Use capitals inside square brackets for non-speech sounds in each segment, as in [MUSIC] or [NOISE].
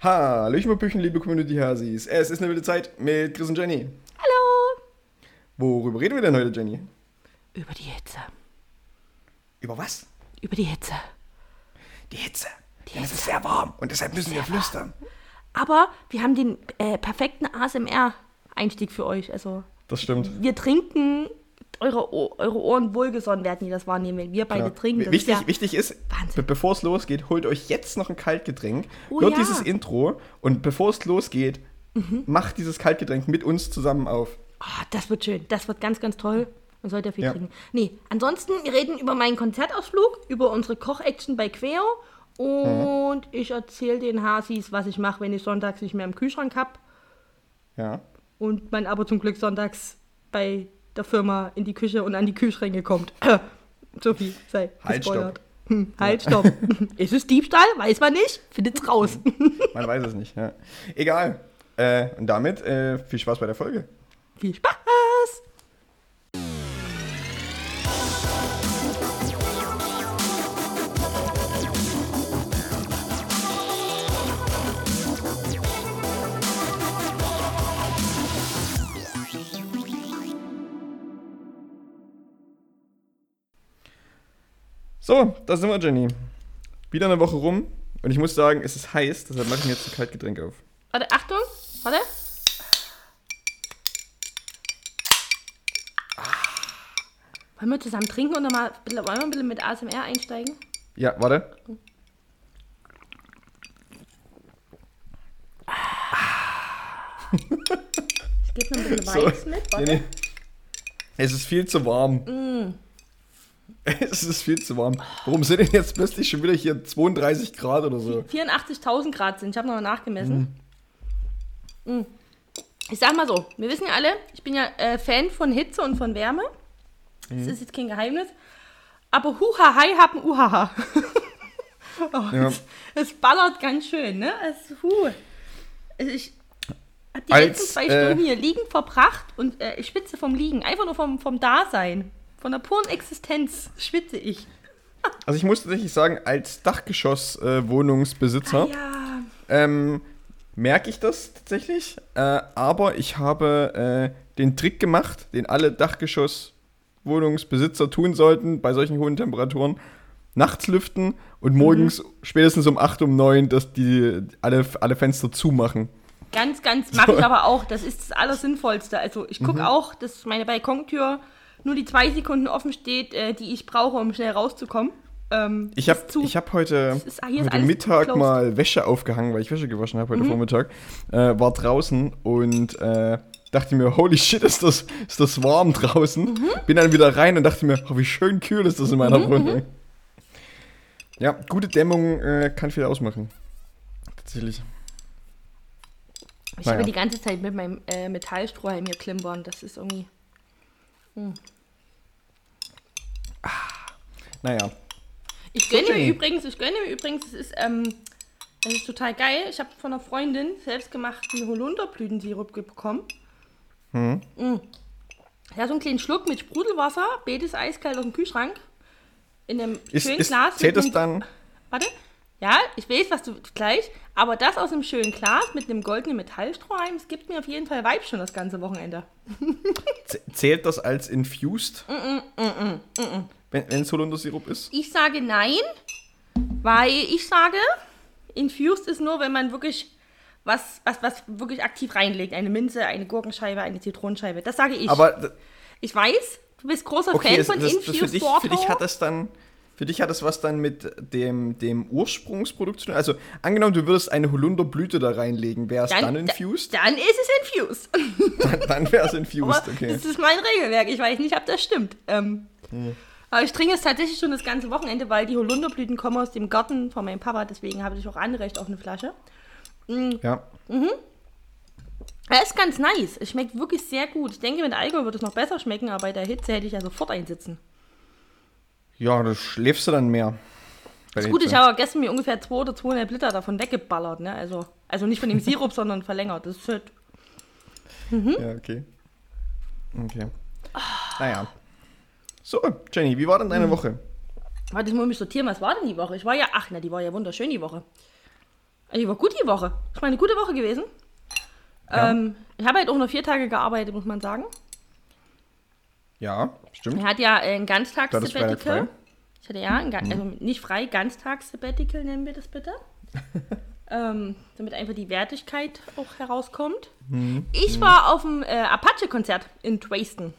Hallöchen, Popüchen, liebe Community Hasis. Es ist eine wilde Zeit mit Chris und Jenny. Hallo. Worüber reden wir denn heute, Jenny? Über die Hitze. Über was? Über die Hitze. Die Hitze. Die Denn es Hitze. ist sehr warm und deshalb müssen wir flüstern. Aber wir haben den äh, perfekten ASMR-Einstieg für euch. Also Das stimmt. wir trinken, eure, eure Ohren wohlgesonnen werden die das wahrnehmen, wenn wir beide Ja. trinken. Das Wichtig, ist ja wichtig ist, be bevor es losgeht, holt euch jetzt noch ein Kaltgetränk, Oh hört ja. dieses Intro und bevor es losgeht, Mhm. macht dieses Kaltgetränk mit uns zusammen auf. Ah, das wird schön. Das wird ganz, ganz toll. Man sollte ja viel Ja. trinken. Nee, ansonsten, wir reden über meinen Konzertausflug, über unsere Koch-Action bei Queo und ich erzähle den Hasis, was ich mache, wenn ich sonntags nicht mehr im Kühlschrank habe Ja. und man aber zum Glück sonntags bei der Firma in die Küche und an die Kühlschränke kommt. [CLEARS THROAT] so viel sei Halt, gespoilert. Hm, halt, stopp. [LAUGHS] Ist es Diebstahl? Weiß man nicht. Findet's raus. Man weiß es nicht. Ja. Egal. Äh, und damit äh, viel Spaß bei der Folge. Viel Spaß! So, da sind wir, Jenny. Wieder eine Woche rum und ich muss sagen, es ist heiß, deshalb mache ich mir jetzt ein Kaltgetränk auf. Warte, Achtung. Warte. Wollen wir zusammen trinken und dann mal, wollen wir ein bisschen mit ASMR einsteigen? Ja, warte. Ich gebe noch ein bisschen [LAUGHS] So. Weiß mit. Warte. Nee, nee. Es ist viel zu warm. [LAUGHS] Es ist viel zu warm. Warum sind denn jetzt plötzlich schon wieder hier 32 Grad oder so? 84.000 Grad sind. Ich habe noch mal nachgemessen. Mm. Ich sag mal so, wir wissen ja alle, ich bin ja äh, Fan von Hitze und von Wärme. Das ist jetzt kein Geheimnis. Aber Huhahai haben Uhaha. [LAUGHS] oh, Ja. es, es ballert ganz schön, ne? Es, huh. Also ich habe die Als, letzten zwei äh, Stunden hier liegen verbracht und äh, ich schwitze vom Liegen. Einfach nur vom, vom Dasein. Von der puren Existenz schwitze ich. Also ich muss tatsächlich sagen, als Dachgeschoss-Wohnungsbesitzer Ja. ähm, merke ich das tatsächlich. Äh, aber ich habe äh, den Trick gemacht, den alle Dachgeschoss-Wohnungsbesitzer tun sollten bei solchen hohen Temperaturen. Nachts lüften und morgens spätestens um 8, um 9, dass die alle, alle Fenster zumachen. Ganz, ganz mache ich aber auch. Das ist das Allersinnvollste. Also ich Mhm. gucke auch, dass meine Balkontür nur die zwei Sekunden offen steht, äh, die ich brauche, um schnell rauszukommen. Ähm, Ich habe hab heute, ist- hier ist heute Mittag closed. mal Wäsche aufgehangen, weil ich Wäsche gewaschen habe heute Mhm. Vormittag. Äh, war draußen und äh, dachte mir, holy shit, ist das, ist das warm draußen. Mhm. Bin dann wieder rein und dachte mir, oh, wie schön kühl ist das in meiner Mhm, Wohnung. Ja, gute Dämmung äh, kann viel ausmachen. Tatsächlich. ich naja. habe die ganze Zeit mit meinem äh, Metallstrohhalm hier klimpern. Das ist irgendwie. Naja. Ich gönne mir übrigens, ich gönne mir übrigens, es ist, ähm, das ist total geil. Ich habe von einer Freundin selbstgemachten Holunderblütensirup bekommen. Hm. Mm. Ja, so einen kleinen Schluck mit Sprudelwasser, betes eiskalt aus dem Kühlschrank. In einem Ist, schönen ist, Glas. zählt das dann? Warte. Ja, ich weiß, was du gleich. Aber das aus einem schönen Glas mit einem goldenen Metallstrohhalm, es gibt mir auf jeden Fall Vibe schon das ganze Wochenende. [LAUGHS] Zählt das als infused? Mm, Wenn es Holundersirup ist? Ich sage nein, weil ich sage, infused ist nur, wenn man wirklich was, was, was wirklich aktiv reinlegt. Eine Minze, eine Gurkenscheibe, eine Zitronenscheibe. Das sage ich. Aber ich weiß, du bist großer Okay, Fan das, von das, das Infused für, dich, Water. für dich hat das dann, für dich hat das was dann mit dem, dem Ursprungsprodukt zu tun. Also angenommen, du würdest eine Holunderblüte da reinlegen, wäre es dann, dann, infused? Dann ist es infused. [LAUGHS] Dann, dann wäre es infused, [LAUGHS] okay. das ist mein Regelwerk. Ich weiß nicht, ob das stimmt. Ähm, Hm. Aber ich trinke es tatsächlich schon das ganze Wochenende, weil die Holunderblüten kommen aus dem Garten von meinem Papa. Deswegen habe ich auch Anrecht auf eine Flasche. Ja. Er ist ganz nice. Es schmeckt wirklich sehr gut. Ich denke, mit Alkohol wird es noch besser schmecken, aber bei der Hitze hätte ich ja sofort einsitzen. ja, da schläfst du dann mehr. Das Gute, ich habe gestern mir ungefähr 2 oder 2,5 Liter davon weggeballert. Ne? Also, also nicht von dem Sirup, [LAUGHS] sondern verlängert. Das ist halt Ja, okay. Okay. Naja. So, Jenny, wie war denn deine Woche? Warte, ich muss mich sortieren. Was war denn die Woche? Ich war ja, ach, na, die war ja wunderschön, die Woche. Also, Die war gut, die Woche. ist mal eine gute Woche gewesen. Ja. Ähm, ich habe halt auch nur vier Tage gearbeitet, muss man sagen. Ja, stimmt. Er hat ja ein Ganztags-Sabbatical. Ich hatte ja, ein, Gan- also nicht frei, Ganztags-Sabbatical nennen wir das bitte. [LAUGHS] ähm, damit einfach die Wertigkeit auch herauskommt. Ich war auf dem äh, Apache-Konzert in Dresden.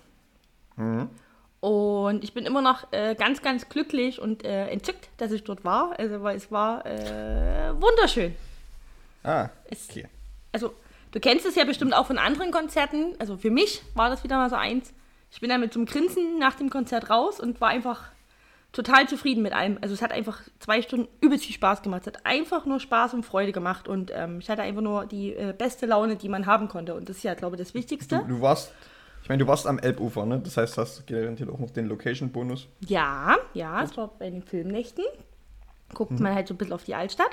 Und ich bin immer noch äh, ganz, ganz glücklich und äh, entzückt, dass ich dort war. Also, weil es war äh, wunderschön. Ah, Es, okay. Also, du kennst es ja bestimmt auch von anderen Konzerten. Also, für mich war das wieder mal so eins. Ich bin dann mit so einem Grinsen nach dem Konzert raus und war einfach total zufrieden mit allem. Also, es hat einfach zwei Stunden übelst viel Spaß gemacht. Es hat einfach nur Spaß und Freude gemacht. Und ähm, ich hatte einfach nur die äh, beste Laune, die man haben konnte. Und das ist ja, glaube ich, das Wichtigste. Du, du warst, ich meine, du warst am Elbufer, ne? Das heißt, hast garantiert auch noch den Location-Bonus. Ja, ja, es war bei den Filmnächten. Guckt man halt so ein bisschen auf die Altstadt.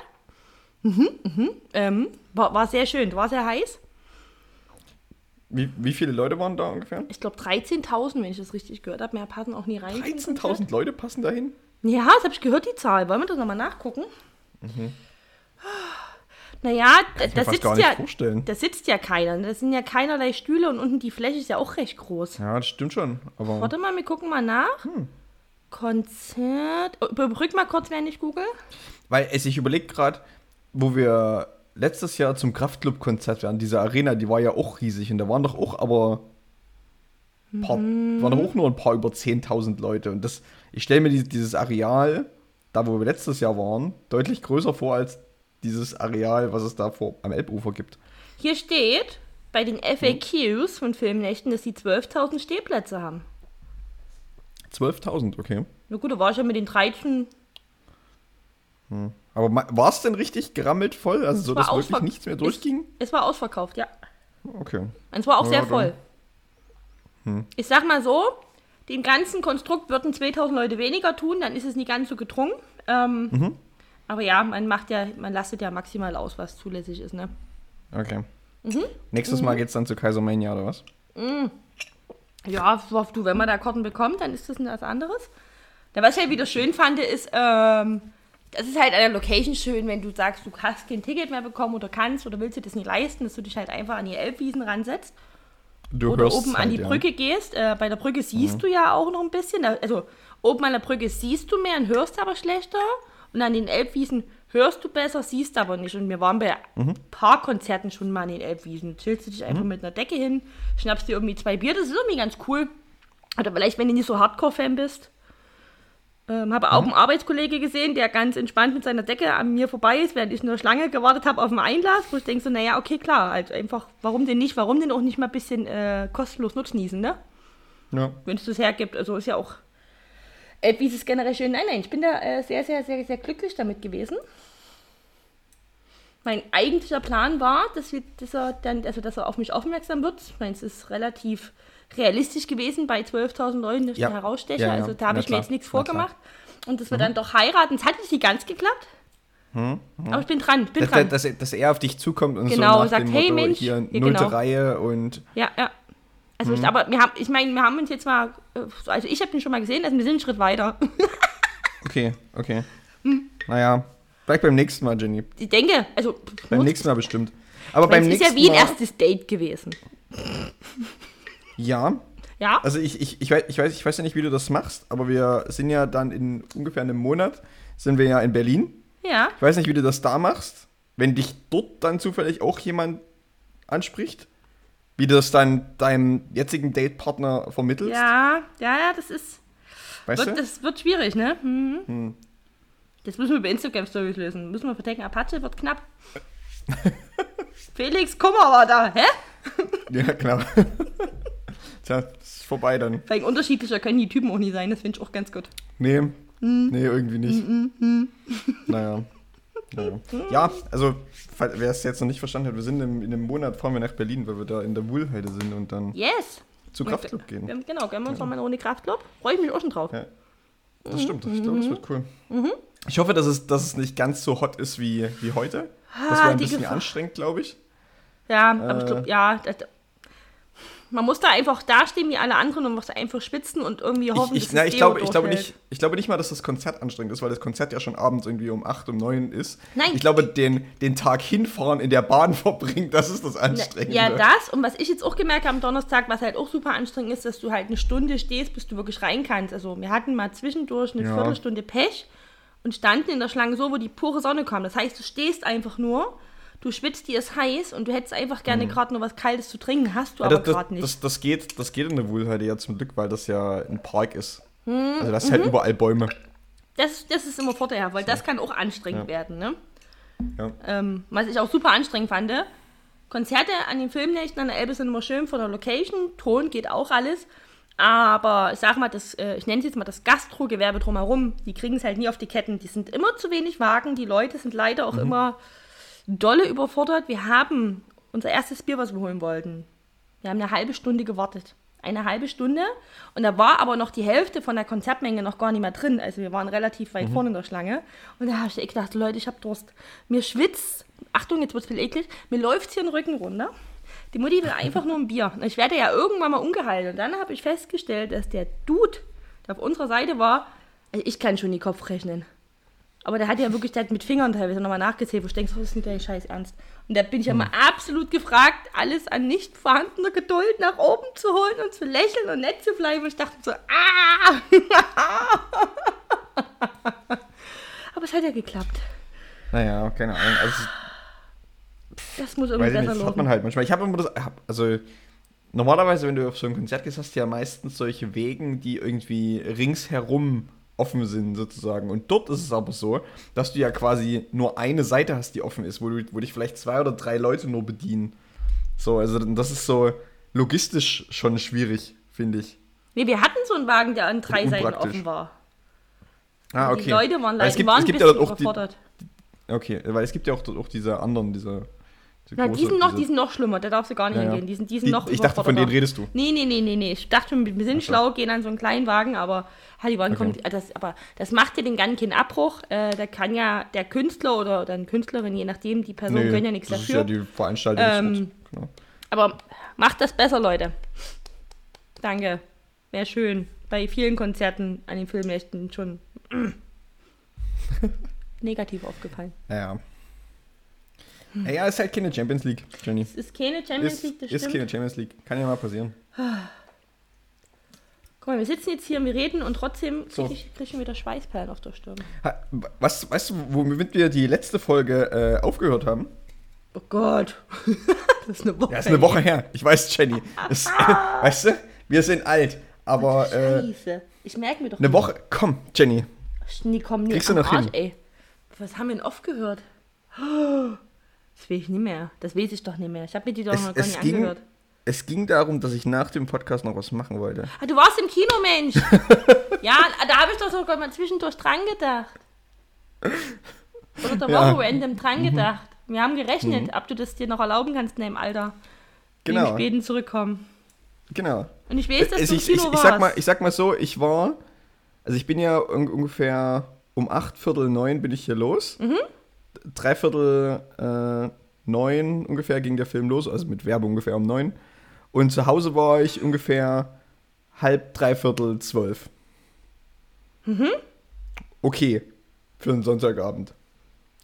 Mhm, mhm. Ähm, war, war sehr schön, war sehr heiß. Wie, wie viele Leute waren da ungefähr? Ich glaube 13.000, wenn ich das richtig gehört habe. Mehr passen auch nie rein. 13.000 Leute passen dahin? Ja, das habe ich gehört, die Zahl. Wollen wir das nochmal nachgucken? Mhm. Ich mir da, sitzt gar nicht ja, vorstellen. da sitzt ja keiner. Das sind ja keinerlei Stühle und unten die Fläche ist ja auch recht groß. Ja, das stimmt schon. Aber Warte mal, wir gucken mal nach. Hm. Konzert. Oh, Überbrück mal kurz, während ich google. Weil es, ich überlege gerade, wo wir letztes Jahr zum Kraftclub-Konzert waren, diese Arena, die war ja auch riesig und da waren doch auch aber paar, Mhm. waren doch auch nur ein paar über 10.000 Leute. Und das, ich stelle mir dieses, dieses Areal, da wo wir letztes Jahr waren, deutlich größer vor als dieses Areal, was es da vor, am Elbufer gibt. Hier steht bei den FAQs von Filmnächten, dass sie 12.000 Stehplätze haben. 12.000, okay. Na gut, da war ich ja mit den 13. Aber war es denn richtig gerammelt voll? Also so, dass wirklich nichts mehr durchging? Es war ausverkauft, ja. Okay. Und es war auch Ja, sehr dann- voll. Ich sag mal so, dem ganzen Konstrukt würden 2000 Leute weniger tun, dann ist es nicht ganz so gedrungen. Ähm, Mhm. Aber ja, man macht ja, man lastet ja maximal aus, was zulässig ist, ne? Okay. Mhm. Nächstes Mal geht's dann zu Kaisermania, oder was? Ja, so, du, wenn man da Karten bekommt, dann ist das was anderes. Da, was ich halt wieder schön fand, ist, ähm, das ist halt an der Location schön, wenn du sagst, du hast kein Ticket mehr bekommen oder kannst oder willst dir das nicht leisten, dass du dich halt einfach an die Elbwiesen ransetzt Du oder oben an halt, die ja. Brücke gehst. Äh, bei der Brücke siehst du ja auch noch ein bisschen. Also oben an der Brücke siehst du mehr und hörst aber schlechter. Und an den Elbwiesen hörst du besser, siehst aber nicht. Und wir waren bei Mhm. ein paar Konzerten schon mal an den Elbwiesen. Chillst du dich einfach mit einer Decke hin, schnappst dir irgendwie zwei Bier, das ist irgendwie ganz cool. Oder vielleicht, wenn du nicht so Hardcore-Fan bist. Ähm, habe Mhm. auch einen Arbeitskollege gesehen, der ganz entspannt mit seiner Decke an mir vorbei ist, während ich der Schlange gewartet habe auf den Einlass, wo ich denke so, naja, okay, klar, halt einfach, warum denn nicht, warum denn auch nicht mal ein bisschen äh, kostenlos nutznießen, ne? Ja. Wenn es das hergibt, also ist ja auch, wie ist es generell schön, nein, nein, ich bin da äh, sehr, sehr, sehr, sehr glücklich damit gewesen. Mein eigentlicher Plan war, dass, wir, dass, er dann, also dass er auf mich aufmerksam wird. Ich meine, es ist relativ realistisch gewesen bei 12.000 Leuten, dass Ja. heraussteche. Ja, ja. Also da habe ich mir klar. jetzt nichts vorgemacht. Und dass wir dann doch heiraten. Es hat nicht ganz geklappt. Aber ich bin dran, ich bin Dass, dran. dass, dass er auf dich zukommt und Genau, so nach sagt, dem hey, Motto, Mensch, hier nullte genau. Reihe und Ja, ja. Also Mhm. ich, aber wir haben, ich meine, wir haben uns jetzt mal, äh, also ich habe ihn schon mal gesehen, also wir sind einen Schritt weiter. [LAUGHS] okay, okay. Hm. Naja, vielleicht beim nächsten Mal, Jenny. Ich denke, also Beim nächsten Mal bestimmt. Aber beim es ist nächsten ja wie ein Mal, erstes Date gewesen. Ja, Ja? also ich, ich, ich, weiß, ich, weiß, ich weiß ja nicht, wie du das machst, aber wir sind ja dann in ungefähr einem Monat, sind wir ja in Berlin. Ja. Ich weiß nicht, wie du das da machst, wenn dich dort dann zufällig auch jemand anspricht. Wie du das dann deinem jetzigen Datepartner vermittelst. Ja, ja, ja, das ist, weißt wird, du? das wird schwierig, ne? Mhm. Das müssen wir über Instagram-Stories lösen. Müssen wir verdecken, Apache wird knapp. [LAUGHS] Felix Kummer war da, hä? Ja, klar. [LAUGHS] Tja, ist vorbei dann. Wegen unterschiedlicher können die Typen auch nie sein, das finde ich auch ganz gut. Nee, Hm. nee, irgendwie nicht. Naja. naja. [LAUGHS] Ja, also, fall- wer es jetzt noch nicht verstanden hat, wir sind im, in einem Monat, fahren wir nach Berlin, weil wir da in der Wuhlheide sind und dann Yes! zu Kraftclub gehen. Ja, Genau, gönnen wir uns noch mal eine Runde Kraftclub. Freue ich mich auch schon drauf. Ja. Das stimmt, ich glaube, Mhm. das wird cool. Ich hoffe, dass es, dass es nicht ganz so hot ist wie, wie heute. Das wäre ein bisschen Gefahr. anstrengend, glaube ich. Ja, aber ich Äh. glaube, ja. Das, Man muss da einfach dastehen wie alle anderen und muss einfach spitzen und irgendwie hoffen, Ich, ich, dass na, ich, glaube, ich, glaube nicht, ich glaube nicht mal, dass das Konzert anstrengend ist, weil das Konzert ja schon abends irgendwie um 8, um 9 ist. Nein. Ich glaube, den, den Tag hinfahren in der Bahn [LAUGHS] verbringen, das ist das Anstrengende. Ja, das. Und was ich jetzt auch gemerkt habe am Donnerstag, was halt auch super anstrengend ist, dass du halt eine Stunde stehst, bis du wirklich rein kannst. Also wir hatten mal zwischendurch eine Ja. Viertelstunde Pech und standen in der Schlange so, wo die pure Sonne kam. Das heißt, du stehst einfach nur, du schwitzt, dir ist heiß und du hättest einfach gerne gerade nur was Kaltes zu trinken, hast du Mhm. Ja, aber gerade nicht. das, das, geht, das geht in der Wuhlheide ja zum Glück, weil das ja ein Park ist. Hm, Also das ist mhm. halt überall Bäume. Das, das ist immer vorteilhaft, weil das kann auch anstrengend Ja. werden. Ne? Ja. Ähm, was ich auch super anstrengend fand. Konzerte an den Filmnächten an der Elbe sind immer schön von der Location, Ton geht auch alles. Aber ich sag mal, das, äh, ich nenne es jetzt mal das Gastro-Gewerbe drumherum, die kriegen es halt nie auf die Ketten. Die sind immer zu wenig Wagen, die Leute sind leider auch Mhm. immer dolle überfordert. Wir haben unser erstes Bier, was wir holen wollten. Wir haben eine halbe Stunde gewartet. Eine halbe Stunde. Und da war aber noch die Hälfte von der Konzertmenge noch gar nicht mehr drin. Also wir waren relativ Mhm. weit vorne in der Schlange. Und da habe ich gedacht, Leute, ich habe Durst. Mir schwitzt, Achtung, jetzt wird es viel eklig, mir läuft hier den Rücken runter. Die Mutti will einfach nur ein Bier. Und ich werde ja irgendwann mal ungeheilt. Und dann habe ich festgestellt, dass der Dude, der auf unserer Seite war, also ich kann schon die Kopf rechnen. Aber der hat ja wirklich der hat mit Fingern teilweise nochmal nachgezählt, wo ich denke, was ist denn dein Scheiß ernst? Und da bin ich ja mal absolut gefragt, alles an nicht vorhandener Geduld nach oben zu holen und zu lächeln und nett zu bleiben. Und ich dachte so, ah! [LAUGHS] Aber es hat ja geklappt. Naja, keine Ahnung. Also, Das muss irgendwie weiß ich nicht, besser das hat man halt manchmal. Ich habe immer das. Also, normalerweise, wenn du auf so ein Konzert gehst, hast du ja meistens solche Wegen, die irgendwie ringsherum offen sind, sozusagen. Und dort ist es aber so, dass du ja quasi nur eine Seite hast, die offen ist, wo, du, wo dich vielleicht zwei oder drei Leute nur bedienen. So, also das ist so logistisch schon schwierig, finde ich. Nee, wir hatten so einen Wagen, der an drei Seiten offen war. Ah, okay. Die Leute waren, leider es gibt, waren es gibt ja auch die. Okay, weil es gibt ja auch, auch diese anderen, diese. Diese Na, die sind noch, die sind noch schlimmer, da darfst du gar nicht Ja, ja. hingehen. Die sind, die sind Die- noch ich dachte, von denen redest du. Nee, nee, nee, nee, nee. Ich dachte schon, wir sind so. schlau, gehen an so einen kleinen Wagen, aber ha, die waren Okay. kommt, das, aber das macht dir den ganzen keinen Abbruch. Äh, da kann ja der Künstler oder, oder eine Künstlerin, je nachdem, die Person Nee, können ja nichts das dafür. ist ja die Veranstaltung. Ähm, genau. aber macht das besser, Leute. Danke. Wäre schön. Bei vielen Konzerten an den Filmnächten schon [CLEARS THROAT] negativ aufgefallen. Ja. Ja, ja, ist halt keine Champions League, Jenny. Es ist keine Champions Ist, League, das ist stimmt. keine Champions League. Kann ja mal passieren. Guck mal, wir sitzen jetzt hier und wir reden und trotzdem So. kriege ich, krieg ich schon wieder Schweißperlen auf der Stirn. Ha, was, weißt du, womit wir die letzte Folge äh, aufgehört haben? Oh Gott. [LAUGHS] das ist eine Woche. Ja, ist eine Woche her. Ich weiß, Jenny. Das, [LAUGHS] weißt du, wir sind alt. Aber äh, Scheiße. Ich merke mir doch eine nicht. Woche, komm, Jenny. Nee, komm, nee, Kriegst du noch Arsch, hin? ey. Was haben wir denn aufgehört? Das weiß ich nicht mehr. Das weiß ich doch nicht mehr. Ich habe mir die doch Es, noch gar nicht ging, angehört. es ging darum, dass ich nach dem Podcast noch was machen wollte. Ah, du warst im Kino, Mensch. [LAUGHS] ja, da habe ich doch sogar mal zwischendurch dran gedacht. Oder der Ja. Mhm. Woche random dran gedacht. Wir haben gerechnet, ob du das dir noch erlauben kannst in deinem Alter. Genau. späten zurückkommen. Genau. Und ich weiß, dass Also du im ich, ich, Kino ich, sag mal, ich sag mal so, ich war, also ich bin ja un ungefähr um acht Viertel neun bin ich hier los. Mhm. Drei Viertel äh, neun ungefähr ging der Film los, also mit Werbung ungefähr um neun. Und zu Hause war ich ungefähr halb, dreiviertel zwölf. Mhm. Okay, für einen Sonntagabend.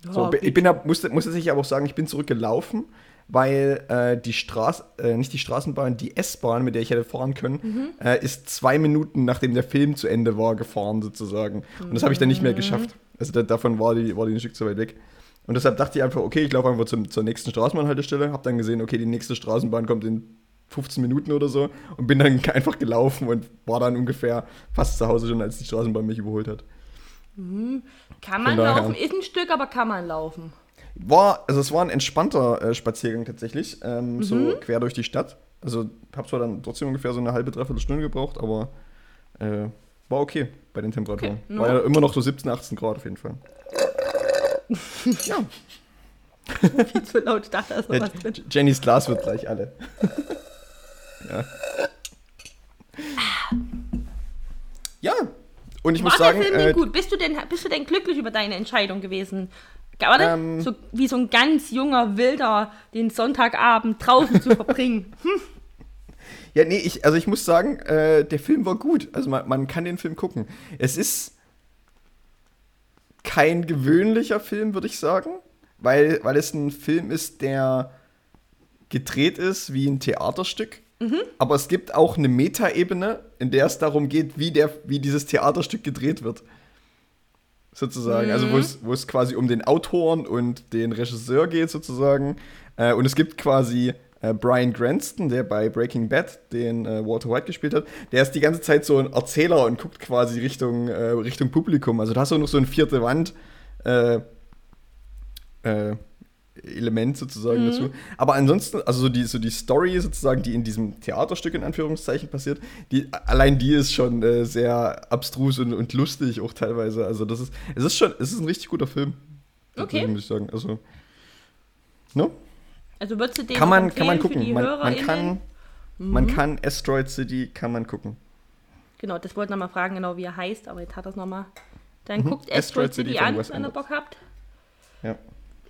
So, ich bin, musste, musste sich aber auch sagen, ich bin zurückgelaufen, weil äh, die Straße, äh, nicht die Straßenbahn, die S-Bahn, mit der ich hätte fahren können, Mhm. äh, ist zwei Minuten nachdem der Film zu Ende war, gefahren sozusagen. Und das habe ich dann nicht mehr geschafft. Also da, davon war die, war die ein Stück zu weit weg. Und deshalb dachte ich einfach, okay, ich laufe einfach zum, zur nächsten Straßenbahnhaltestelle, habe dann gesehen, okay, die nächste Straßenbahn kommt in 15 Minuten oder so und bin dann [LAUGHS] einfach gelaufen und war dann ungefähr fast zu Hause schon, als die Straßenbahn mich überholt hat. Kann man laufen, ist ein Stück, aber kann man laufen. War, also es war ein entspannter äh, Spaziergang tatsächlich, ähm, Mhm. so quer durch die Stadt. Also habe zwar dann trotzdem ungefähr so eine halbe, dreiviertel Stunde gebraucht, aber äh, war okay bei den Temperaturen. Okay, War ja immer noch so 17, 18 Grad auf jeden Fall. [LAUGHS] ja, Viel zu laut, ich dachte, da ist noch ja was drin. Jennys Glas wird gleich alle. ja. ja, und ich War muss sagen, Film äh, gut? Bist du, denn, bist du denn glücklich über deine Entscheidung gewesen? Warte, Ähm. so, wie so ein ganz junger Wilder den Sonntagabend draußen zu verbringen. [LAUGHS] Ja, nee, ich, also ich muss sagen, äh, der Film war gut. Also man, man kann den Film gucken. Es ist kein gewöhnlicher Film, würde ich sagen, weil, weil es ein Film ist, der gedreht ist wie ein Theaterstück. Aber es gibt auch eine Metaebene, in der es darum geht, wie, der, wie dieses Theaterstück gedreht wird. Sozusagen. Also wo es, wo es quasi um den Autoren und den Regisseur geht, sozusagen. Äh, und es gibt quasi äh, Brian Cranston, der bei Breaking Bad den äh, Walter White gespielt hat. Der ist die ganze Zeit so ein Erzähler und guckt quasi Richtung, äh, Richtung Publikum. Also da hast du noch so ein vierte Wand. Element sozusagen dazu. Aber ansonsten, also so die, so die Story sozusagen, die in diesem Theaterstück in Anführungszeichen passiert, die, allein die ist schon äh, sehr abstrus und, und lustig auch teilweise. Also das ist, es ist schon, es ist ein richtig guter Film. Okay. Muss ich sagen. Also, ne? Also würdest du den Kann man, kann man gucken. die Man, man kann, man kann Asteroid City, kann man gucken. Genau, das wollte ich nochmal fragen, genau wie er heißt, aber jetzt hat er es nochmal. Dann Mhm. guckt Asteroid Asteroid City City an, wenn ihr. Bock habt. Ja.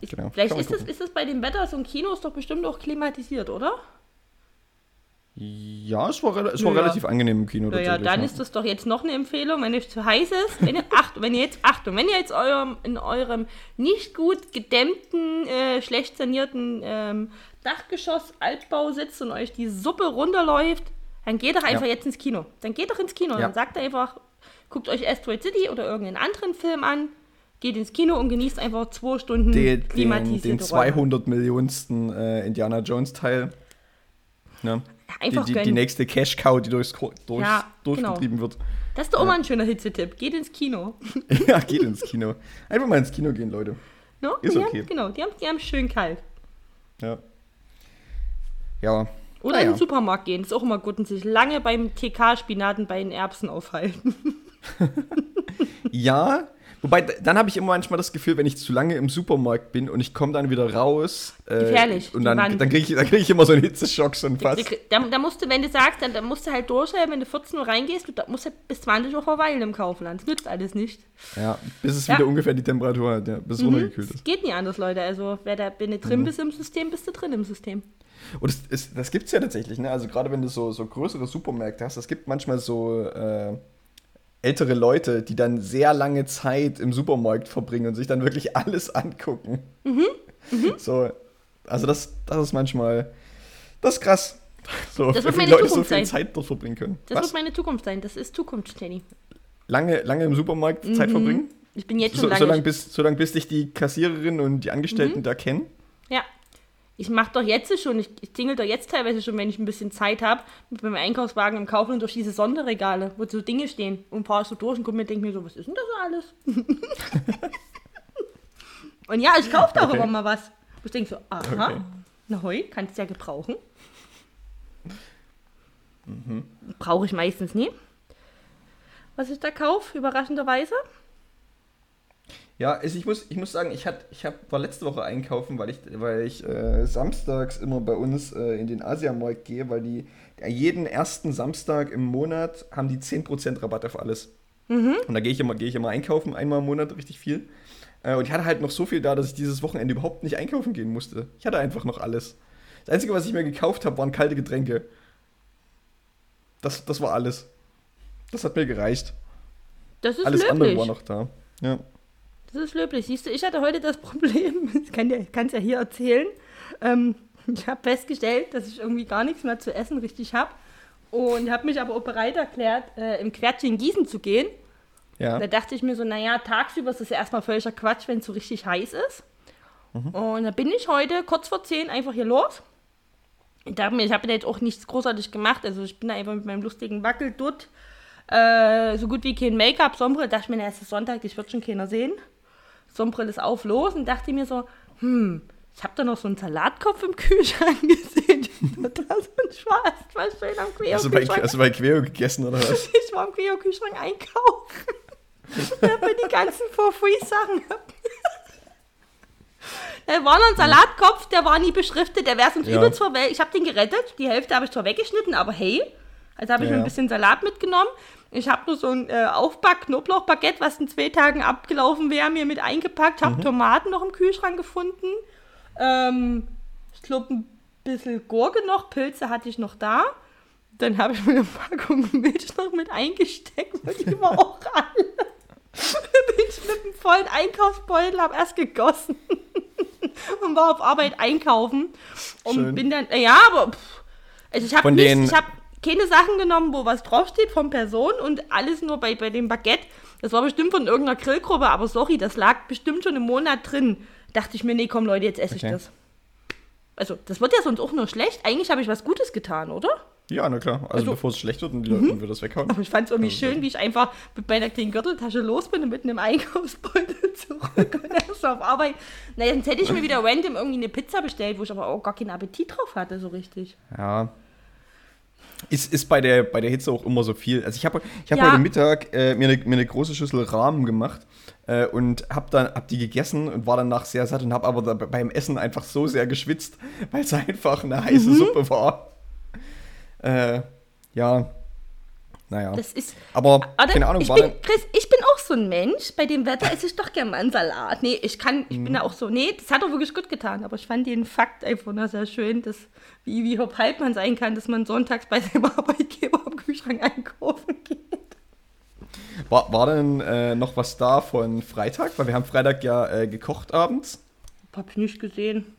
Ich, Genau, Vielleicht ist das, ist das bei dem Wetter, so ein Kino ist doch bestimmt auch klimatisiert, oder? Ja, es war, es war Ja, ja. relativ angenehm im Kino. Naja, tatsächlich, dann ja. ist das doch jetzt noch eine Empfehlung, wenn es zu heiß ist. Wenn ihr, Achtung, wenn ihr jetzt, Achtung, wenn ihr jetzt eurem, in eurem nicht gut gedämmten, äh, schlecht sanierten ähm, Dachgeschoss Altbau sitzt und euch die Suppe runterläuft, dann geht doch einfach Ja. jetzt ins Kino. Dann geht doch ins Kino. Ja. Dann sagt einfach, guckt euch Asteroid City oder irgendeinen anderen Film an, geht ins Kino und genießt einfach zwei Stunden den, den, klimatisierte den Räume. 200 Millionsten äh, Indiana Jones Teil. Ne? Die, Einfach die, die gönnen. nächste Cash Cow, die durchs, durchs, Ja, durchgetrieben wird. Das ist doch auch mal ein schöner Hitzetipp. Geht ins Kino. [LAUGHS] ja, geht ins Kino. Einfach mal ins Kino gehen, Leute. No? Ist die okay. Haben, genau, die haben die haben schön kalt. Ja. Ja. Oder naja. in den Supermarkt gehen. Ist auch immer gut und sich lange beim TK-Spinaten bei den Erbsen aufhalten. [LAUGHS] Ja, wobei dann habe ich immer manchmal das Gefühl, wenn ich zu lange im Supermarkt bin und ich komme dann wieder raus. Äh, Gefährlich, Und dann, dann kriege ich, dann krieg ich immer so einen Hitzeschock schon fast. Da, da musst du, wenn du sagst, dann, dann musst du halt durchhalten, wenn du 14 Uhr reingehst, du da musst halt bis 20 Uhr verweilen im Kaufland. Das nützt alles nicht. Ja, bis es Ja. wieder ungefähr die Temperatur hat, ja, bis es runtergekühlt Es ist. geht nie anders, Leute. Also, wer da bin du Mhm. drin bist im System, bist du drin im System. Und das, ist, das gibt es ja tatsächlich, ne? Also gerade wenn du so, so größere Supermärkte hast, es gibt manchmal so äh, ältere Leute, die dann sehr lange Zeit im Supermarkt verbringen und sich dann wirklich alles [LAUGHS] angucken. Mhm, So, also das, das ist manchmal, das ist krass. So, Das wird meine Leute so Zukunft viel sein. Zeit dort verbringen können. Das Was? wird meine Zukunft sein. Das ist Zukunft, Jenny. Lange, lange im Supermarkt Zeit verbringen? Ich bin Mhm. jetzt schon So, lange. so lange bis, so lang, bis dich die Kassiererin und die Angestellten Mhm. da kennen? Ja. Ich mache doch jetzt schon, ich, ich klingel doch jetzt teilweise schon, wenn ich ein bisschen Zeit habe, mit meinem Einkaufswagen im Kaufland durch diese Sonderregale, wo so Dinge stehen und fahre so durch und gucke mir und denke mir so, was ist denn das so alles? [LAUGHS] und ja, ich kaufe da auch Okay. immer mal was. Wo ich denke so, aha, Okay. na heu, kannst du ja gebrauchen. Mhm. Brauche ich meistens nie. Was ich da kaufe, überraschenderweise. Ja, also ich muss, ich muss sagen, ich, hat, ich hab, war letzte Woche einkaufen, weil ich, weil ich äh, samstags immer bei uns äh, in den Asiamarkt gehe, weil die jeden ersten Samstag im Monat haben die 10% Rabatt auf alles. Und da gehe ich, immer, gehe ich immer einkaufen, einmal im Monat richtig viel. Äh, und ich hatte halt noch so viel da, dass ich dieses Wochenende überhaupt nicht einkaufen gehen musste. Ich hatte einfach noch alles. Das Einzige, was ich mir gekauft habe, waren kalte Getränke. Das, das war alles. Das hat mir gereicht. Das ist Alles andere löblich. war noch da. Ja. Das ist löblich. Siehst du, ich hatte heute das [LAUGHS] Problem, ich kann es ja hier erzählen. Ähm, ich habe festgestellt, dass ich irgendwie gar nichts mehr zu essen richtig habe. Und habe mich aber auch bereit erklärt, äh, im Quertchen Gießen zu gehen. Ja. Da dachte ich mir so, naja, tagsüber ist das ja erstmal völliger Quatsch, wenn es so richtig heiß ist. Und da bin ich heute kurz vor 10 einfach hier los. Ich dachte mir, ich habe jetzt auch nichts großartig gemacht. Also ich bin da einfach mit meinem lustigen Wackeldutt äh, so gut wie kein Make-up, Sonnenbrille. Dachte ich mir, na, es ist Sonntag, das wird schon keiner sehen. Sonnenbrille ist auf, los und dachte mir so, hm, ich habe da noch so einen Salatkopf im Kühlschrank [LAUGHS] gesehen. da so ein Schwarz, was schön am Queo Hast du, bei, hast du bei Queo gegessen oder was? [LAUGHS] Ich war im Queo Kühlschrank einkaufen. Ich habe mir die ganzen for free Sachen. [LAUGHS] Da war noch ein Salatkopf, der war nie beschriftet, der wäre sonst Ja. übelst verwelkt. Ich habe den gerettet, die Hälfte habe ich zwar weggeschnitten, aber hey, also habe ich Ja. mir ein bisschen Salat mitgenommen. Ich habe nur so ein äh, Aufback-Knoblauchbaguette, was in zwei Tagen abgelaufen wäre, mir mit eingepackt. Habe Tomaten noch im Kühlschrank gefunden. Ähm, ich glaube, ein bisschen Gurke noch, Pilze hatte ich noch da. Dann habe ich mir eine Packung Milch noch mit eingesteckt, weil die war auch alle. [LAUGHS] Bin ich mit einem vollen Einkaufsbeutel, habe erst gegossen [LAUGHS] und war auf Arbeit einkaufen. Und Schön. bin dann, ja, aber pff, also ich habe Von nicht, den- ich habe keine Sachen genommen, wo was draufsteht von Person und alles nur bei, bei dem Baguette. Das war bestimmt von irgendeiner Grillgruppe, aber sorry, das lag bestimmt schon einen Monat drin. Dachte ich mir, nee, komm Leute, jetzt esse Okay. ich das. Also, das wird ja sonst auch nur schlecht. Eigentlich habe ich was Gutes getan, oder? Ja, na klar. Also, Also- bevor es schlecht wird und die Leute wir das weghauen. Aber ich fand es irgendwie Also, schön, wie ich einfach mit meiner kleinen Gürteltasche los bin und mit einem Einkaufsbeutel [LAUGHS] zurück und erst auf Arbeit. Naja, sonst hätte ich mir wieder random irgendwie eine Pizza bestellt, wo ich aber auch gar keinen Appetit drauf hatte, so richtig. Ja. Ist, ist bei, der, bei der Hitze auch immer so viel. Also ich habe ich hab Ja. heute Mittag äh, mir, eine, mir eine große Schüssel Rahmen gemacht äh, und habe dann hab die gegessen und war danach sehr satt und habe aber da, beim Essen einfach so sehr geschwitzt, [LAUGHS] weil es einfach eine heiße Mhm. Suppe war. Äh, ja, naja. Das ist. aber Oder? keine Ahnung, ich war bin, Chris, ich bin auch so ein Mensch. Bei dem Wetter esse ich doch gern mal einen Salat. Nee, ich kann, ich Mhm. bin da auch so. Nee, das hat doch wirklich gut getan. Aber ich fand den Fakt einfach nur sehr schön, dass, wie, wie halb man sein kann, dass man sonntags bei seinem [LAUGHS] Arbeitgeber am Kühlschrank einkaufen geht. war, war denn äh, noch was da von Freitag? Weil wir haben Freitag ja äh, gekocht abends. Hab ich nicht gesehen.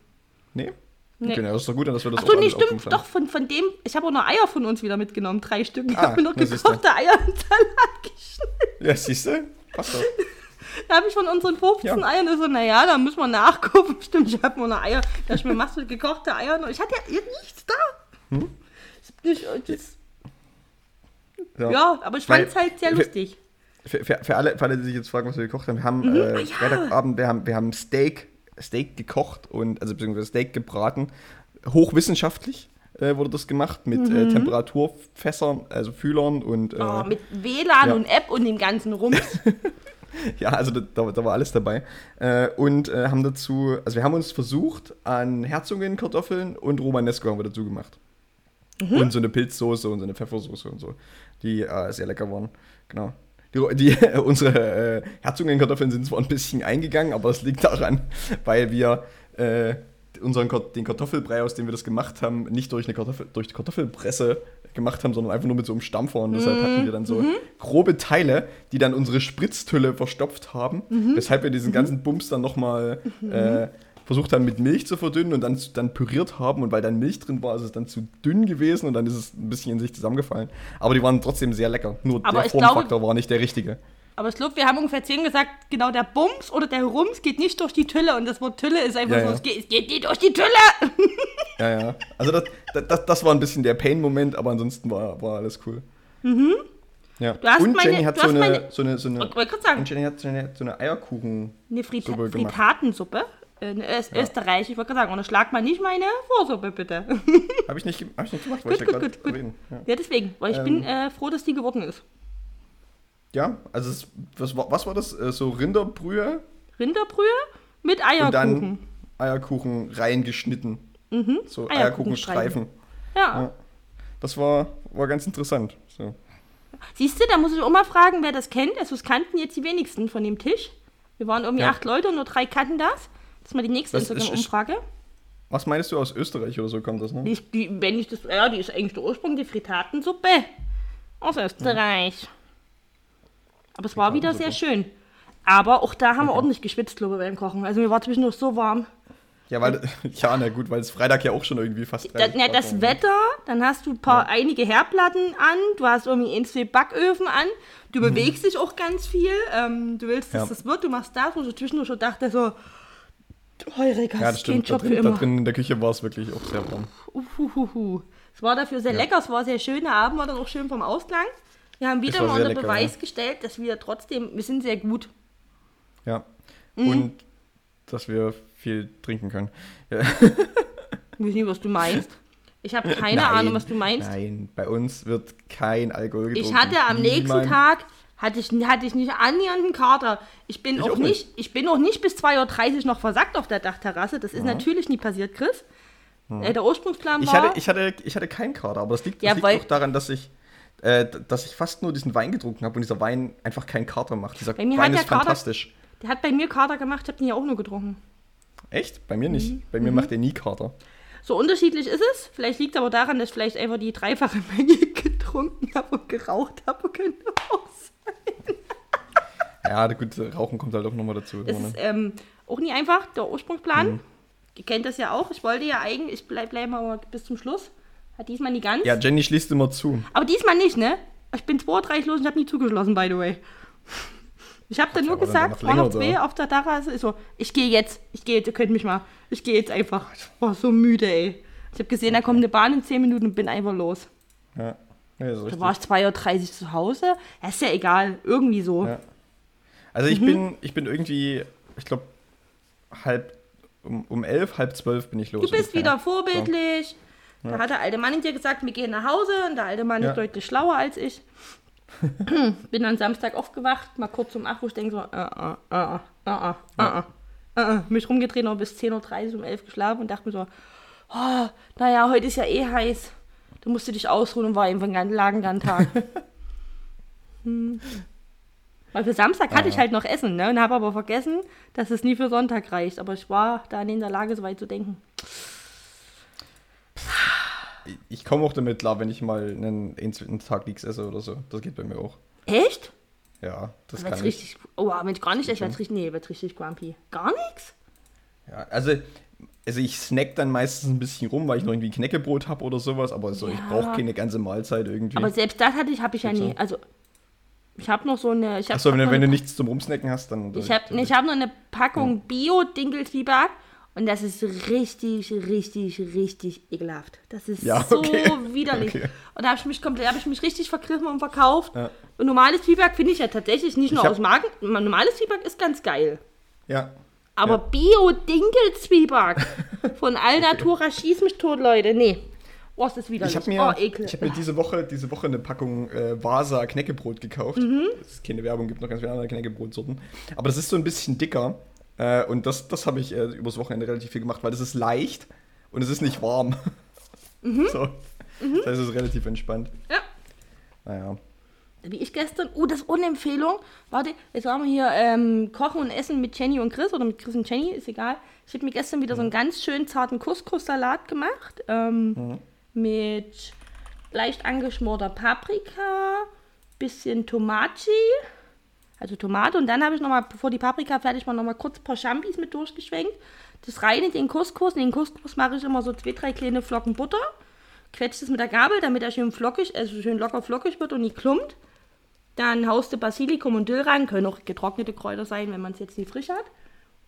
Nee? Nee. Okay, na, das ist doch gut, dass wir das Ach so, auch nee, stimmt. Doch, von, von dem. Ich habe auch noch Eier von uns wieder mitgenommen. Drei Stück. Ich Ah, habe mir noch gekochte Eier und Salat [LAUGHS] geschnitten. Ja, siehst du? Passt doch. Da habe ich von unseren 15 Ja. Eiern so, naja, da müssen wir nachgucken. [LAUGHS] Stimmt, ich habe nur noch Eier. Da ich mir machst du gekochte Eier. noch. Ich hatte ja nichts da. Hm? Ich, das, ja, aber ich fand es halt sehr lustig. Für, für, für, alle, für alle, die sich jetzt fragen, was wir gekocht haben, wir haben Mhm, äh, ja. Freitagabend, wir haben, wir haben Steak, Steak gekocht und, also beziehungsweise Steak gebraten. Hochwissenschaftlich äh, wurde das gemacht mit äh, Temperaturfässern, also Fühlern und äh, Mhm. Oh, mit WLAN ja. und App und dem ganzen Rums. [LAUGHS] [LAUGHS] ja, also da, da, war alles dabei. Äh, und äh, haben dazu, also wir haben uns versucht an Herzogin-Kartoffeln und Romanesco haben wir dazu gemacht. Mhm. Und so eine Pilzsoße und so eine Pfeffersoße und so, die äh, sehr lecker waren. Genau. Die, die, [LAUGHS] unsere äh, Herzogin-Kartoffeln sind zwar ein bisschen eingegangen, aber das liegt daran, [LAUGHS] weil wir äh, unseren, den Kartoffelbrei, aus dem wir das gemacht haben, nicht durch eine Kartoffel, durch die Kartoffelpresse gemacht haben, sondern einfach nur mit so einem Stampfer. Und deshalb hatten wir dann so grobe Teile, die dann unsere Spritztülle verstopft haben, weshalb wir diesen ganzen Bums dann nochmal äh, versucht haben, mit Milch zu verdünnen und dann, dann püriert haben. Und weil dann Milch drin war, ist es dann zu dünn gewesen und dann ist es ein bisschen in sich zusammengefallen. Aber die waren trotzdem sehr lecker. Nur Aber der ich glaube- Formfaktor war nicht der richtige. Aber ich glaube, wir haben ungefähr 10 gesagt, genau der Bums oder der Rums geht nicht durch die Tülle. Und das Wort Tülle ist einfach Ja, so, ja. Es, geht, es geht nicht durch die Tülle. [LAUGHS] Ja, ja. Also das, das, das war ein bisschen der Pain-Moment, aber ansonsten war, war alles cool. Ja. Mhm. Du hast und meine- Jenny hat du so hast eine, meine- so eine, so eine, Ich wollte gerade sagen, und Jenny hat so eine, so eine Eierkuchen. eine Frita Suppe. Fritatensuppe. Eine Öst Österreich, ich wollte gerade sagen, und schlag mal nicht meine Vorsuppe, bitte. Habe ich, nicht hab ich nicht gemacht, [LAUGHS] Gut, ja gut, grad gut, gut. erwähnen. Ja. ja, deswegen, weil ich Ähm. bin äh, froh, dass die geworden ist. Ja, also es, was, war- was war das? Äh, So Rinderbrühe Rinderbrühe mit und Eierkuchen. dann Eierkuchen reingeschnitten. Mhm. So Eierkuchenstreifen. Ja. Ja. Das war, war ganz interessant. So. Siehst du, da muss ich auch mal fragen, wer das kennt. Also es kannten jetzt die wenigsten von dem Tisch. Wir waren irgendwie Ja. acht Leute und nur drei kannten das. Das ist mal die nächste Instagram-Umfrage. Was meinst du aus Österreich oder so kommt das, ne? Die, die, wenn ich das, ja, die ist eigentlich der Ursprung, die Fritatensuppe aus Österreich. Aber es war wieder sehr schön. Aber auch da haben wir ordentlich geschwitzt, glaube ich, beim Kochen. Also mir war zwischendurch so warm. Ja, weil, [LAUGHS] ja, na gut, weil es Freitag ja auch schon irgendwie fast Da, 30 na, das. Wetter, dann hast du ein paar, einige Herdplatten an, du hast irgendwie ein, zwei Backöfen an, du bewegst dich auch ganz viel, ähm, du willst, dass Mhm. Ja. das wird, du machst das, wo ich zwischendurch schon dachte so, Heureka, Ja, das stimmt. Da Job für drin, da immer. drin in der Küche war es wirklich auch sehr warm. Uhuhuhu. Es war dafür sehr Ja. lecker, es war sehr schön, der Abend war dann auch schön vom Ausklang. Wir haben wieder mal unter lecker, Beweis ja. gestellt, dass wir trotzdem, wir sind sehr gut. Ja. Mhm. Und dass wir viel trinken können. Ja. Ich weiß nicht, was du meinst. Ich habe keine Nein, Ahnung, was du meinst. Nein, bei uns wird kein Alkohol getrunken. Ich hatte am nächsten Niemand- Tag hatte ich, hatte ich nicht annähernd einen Kater. Ich bin Ich auch nicht, ich bin auch nicht bis 2.30 Uhr noch versackt auf der Dachterrasse. Das ist natürlich nie passiert, Chris. Äh, der Ursprungsplan Ich war. hatte, ich, hatte, ich hatte keinen Kater, aber das liegt, das Ja, liegt auch daran, dass ich, äh, dass ich fast nur diesen Wein getrunken habe und dieser Wein einfach keinen Kater macht. Dieser Bei mir Wein hat ist der Kater- fantastisch. der hat bei mir Kater gemacht, ich habe den ja auch nur getrunken. Echt? Bei mir Mhm. nicht. Bei mir macht er nie Kater. so unterschiedlich ist es. Vielleicht liegt es aber daran, dass ich vielleicht einfach die dreifache [LAUGHS] Menge getrunken habe und geraucht habe. Könnte auch sein. Ja, gut, Rauchen kommt halt auch nochmal dazu. Das ist ähm, auch nie einfach, der Ursprungsplan. Mhm. Ihr kennt das ja auch. Ich wollte ja eigentlich, ich bleib, bleib mal bis zum Schluss. Hat diesmal nie ganz. Ja, Jenny schließt immer zu. Aber diesmal nicht, ne? Ich bin 32 los und ich habe nie zugeschlossen, by the way. Ich habe dann nur gesagt, war noch zwei auf der Terrasse. Ich so, ich gehe jetzt, ich gehe jetzt, ihr könnt mich mal. Ich gehe jetzt einfach. Ich war so müde, ey. Ich habe gesehen, da kommt eine Bahn in 10 Minuten und bin einfach los. Ja, ja Da richtig. war ich 2.30 Uhr zu Hause. Ja, ist ja egal, irgendwie so. Ja. Also Mhm. ich bin, ich bin irgendwie, ich glaube, halb, um, um elf, halb zwölf bin ich los. Du bist wieder vorbildlich. Ja. Da hat der alte Mann in dir gesagt, wir gehen nach Hause und der alte Mann ja. ist deutlich schlauer als ich. [LAUGHS] Bin dann Samstag aufgewacht, mal kurz um 8 Uhr, ich denke so, äh, äh, äh, ah, äh, äh. mich rumgedreht, noch bis 10.30 Uhr, um 11 Uhr geschlafen und dachte mir so, oh, naja, heute ist ja eh heiß. Du musst dich ausruhen und war eben ein lagen Tag. [LAUGHS] hm. Weil für Samstag hatte Aha. ich halt noch Essen, ne? Und habe aber vergessen, dass es nie für Sonntag reicht. Aber ich war da in der Lage, so weit zu denken. Ich, ich komme auch damit klar, wenn ich mal einen einzelnen Tag nichts esse oder so. Das geht bei mir auch. Echt? Ja, das Wenn's kann ich. richtig, oh, wenn ich gar nicht, ich werd's richtig, nee, wird's richtig grumpy. Gar nichts? Ja, also, also ich snack dann meistens ein bisschen rum, weil ich noch irgendwie Knäckebrot habe oder sowas, aber so, ich Ja. brauche keine ganze Mahlzeit irgendwie. Aber selbst das hatte ich, habe ich ja nie. Also, ich habe noch so eine. Ich Achso, wenn, wenn du nichts zum Rumsnacken hast, dann. Ich habe ich hab noch eine Packung Bio-Dinkelzwieback und das ist richtig, richtig, richtig ekelhaft. Das ist Ja, so okay. widerlich. Okay. Und da habe ich mich komplett, habe ich mich richtig vergriffen und verkauft. Ja. Und normales Zwieback finde ich ja tatsächlich nicht nur aus Magen. Normales Zwieback ist ganz geil. Ja. Aber Ja. Bio-Dinkelzwieback [LAUGHS] von Alnatura schieß mich tot, Leute. Nee. Oh, ist das widerlich. Ich habe mir, oh, ekel. ich hab mir diese, Woche, diese Woche eine Packung äh, Vasa Knäckebrot gekauft. Mhm. Das ist keine Werbung, gibt noch ganz viele andere Knäckebrotsorten. Aber das ist so ein bisschen dicker. Äh, und das, das habe ich äh, übers Wochenende relativ viel gemacht, weil das ist leicht und es ist nicht warm. [LAUGHS] Mhm. So. Das heißt, es ist relativ entspannt. ja. Naja. wie ich gestern, oh, das ist ohne Empfehlung. Warte, jetzt waren wir hier ähm, kochen und essen mit Jenny und Chris oder mit Chris und Jenny, ist egal. Ich habe mir gestern wieder so einen ganz schön zarten Couscous-Salat gemacht. Ähm, Mit leicht angeschmorter Paprika, bisschen Tomachi, also Tomate. Und dann habe ich nochmal, bevor die Paprika fertig war, nochmal kurz ein paar Champis mit durchgeschwenkt. Das rein in den Couscous. In den Couscous mache ich immer so zwei, drei kleine Flocken Butter. Quetscht es mit der Gabel, damit er schön flockig, also schön locker flockig wird und nicht klumpt. Dann haust du Basilikum und Dill rein, können auch getrocknete Kräuter sein, wenn man es jetzt nicht frisch hat.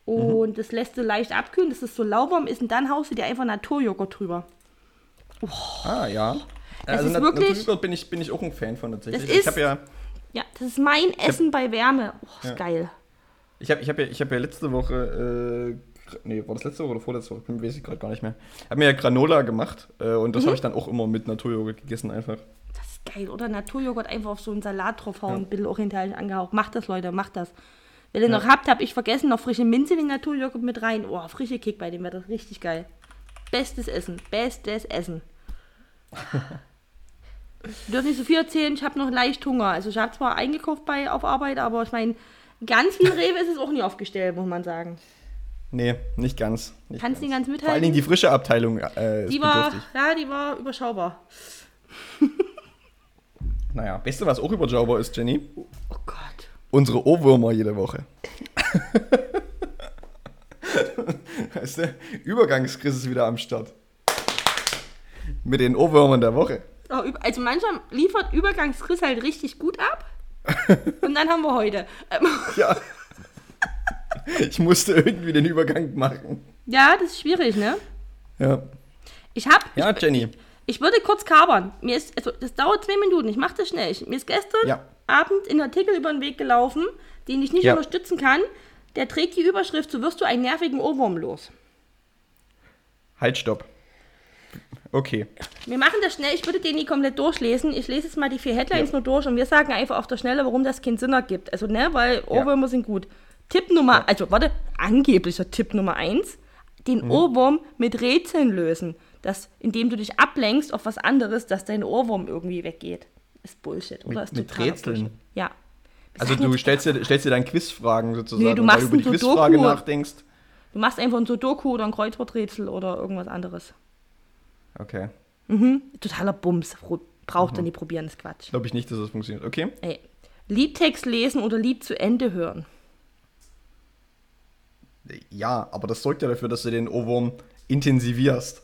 Und das lässt du leicht abkühlen, dass es so lauwarm ist und dann haust du dir einfach Naturjoghurt drüber. Ah, ja. Es also ist wirklich- Naturjoghurt bin ich, bin ich auch ein Fan von tatsächlich. Das ich habe ja, Ja, das ist mein Essen bei Wärme. Oh, ist Ja. geil. ich hab, ich hab ja, ich hab ja letzte Woche, äh, nee, war das letzte Woche oder vorletzte Woche? Ich weiß ich gerade gar nicht mehr. Hab mir ja Granola gemacht äh, und das Mhm. habe ich dann auch immer mit Naturjoghurt gegessen einfach. Das ist geil. Oder Naturjoghurt einfach auf so einen Salat draufhauen, ein bisschen orientalisch angehaucht. Macht das, Leute, macht das. Wenn ihr noch habt, habe ich vergessen, noch frische Minze in den Naturjoghurt mit rein. Oh, frische Kick bei dem Wetter. Richtig geil. Bestes Essen. Bestes Essen. [LAUGHS] Ich dürfen nicht so viel erzählen, ich habe noch leicht Hunger. Also ich habe zwar eingekauft bei auf Arbeit, aber ich meine, ganz viel Rewe ist es auch nie aufgestellt, muss man sagen. Nee, nicht ganz. Nicht Kannst du nicht ganz Vor allen mithalten? Dingen die frische Abteilung äh, Die war, bedürftig. ja, die war überschaubar. [LAUGHS] Naja, weißt du, was auch überschaubar ist, Jenny? Oh Gott. Unsere Ohrwürmer jede Woche. [LAUGHS] weißt du, Übergangskrise ist wieder am Start. Mit den Ohrwürmern der Woche. Also manchmal liefert Übergangschris halt richtig gut ab. [LAUGHS] Und dann haben wir heute. [LAUGHS] Ja. Ich musste irgendwie den Übergang machen. ja, das ist schwierig, ne? Ja. Ich hab, Ja, Jenny. ich würde kurz kabern. Mir ist, also das dauert zwei Minuten, ich mache das schnell. Ich, mir ist gestern Ja. Abend ein Artikel über den Weg gelaufen, den ich nicht Ja. unterstützen kann. Der trägt die Überschrift, so wirst du einen nervigen Ohrwurm los. Halt, stopp. Okay. Wir machen das schnell, ich würde den nie komplett durchlesen. Ich lese jetzt mal die vier Headlines nur durch und wir sagen einfach auf der Schnelle, warum das keinen Sinn ergibt. Also, ne, weil Ohrwürmer sind gut. Tipp Nummer, also warte, angeblicher Tipp Nummer eins, den Mhm. Ohrwurm mit Rätseln lösen. Das, indem du dich ablenkst auf was anderes, dass dein Ohrwurm irgendwie weggeht. Ist Bullshit, oder? Mit- ist mit Rätseln? Bullshit. Ja. Wir Also du stellst dir, stellst dir dann Quizfragen sozusagen. Nee, du machst weil du über die ein Quizfrage Sudoku. nachdenkst. Du machst einfach ein Sudoku oder ein Kreuzworträtsel oder irgendwas anderes. Okay. Mhm. Totaler Bums. Braucht er nie probieren, ist Quatsch. Glaube ich nicht, dass das funktioniert. Okay. Ey. Liedtext lesen oder Lied zu Ende hören. Ja, aber das sorgt ja dafür, dass du den Ohrwurm intensivierst.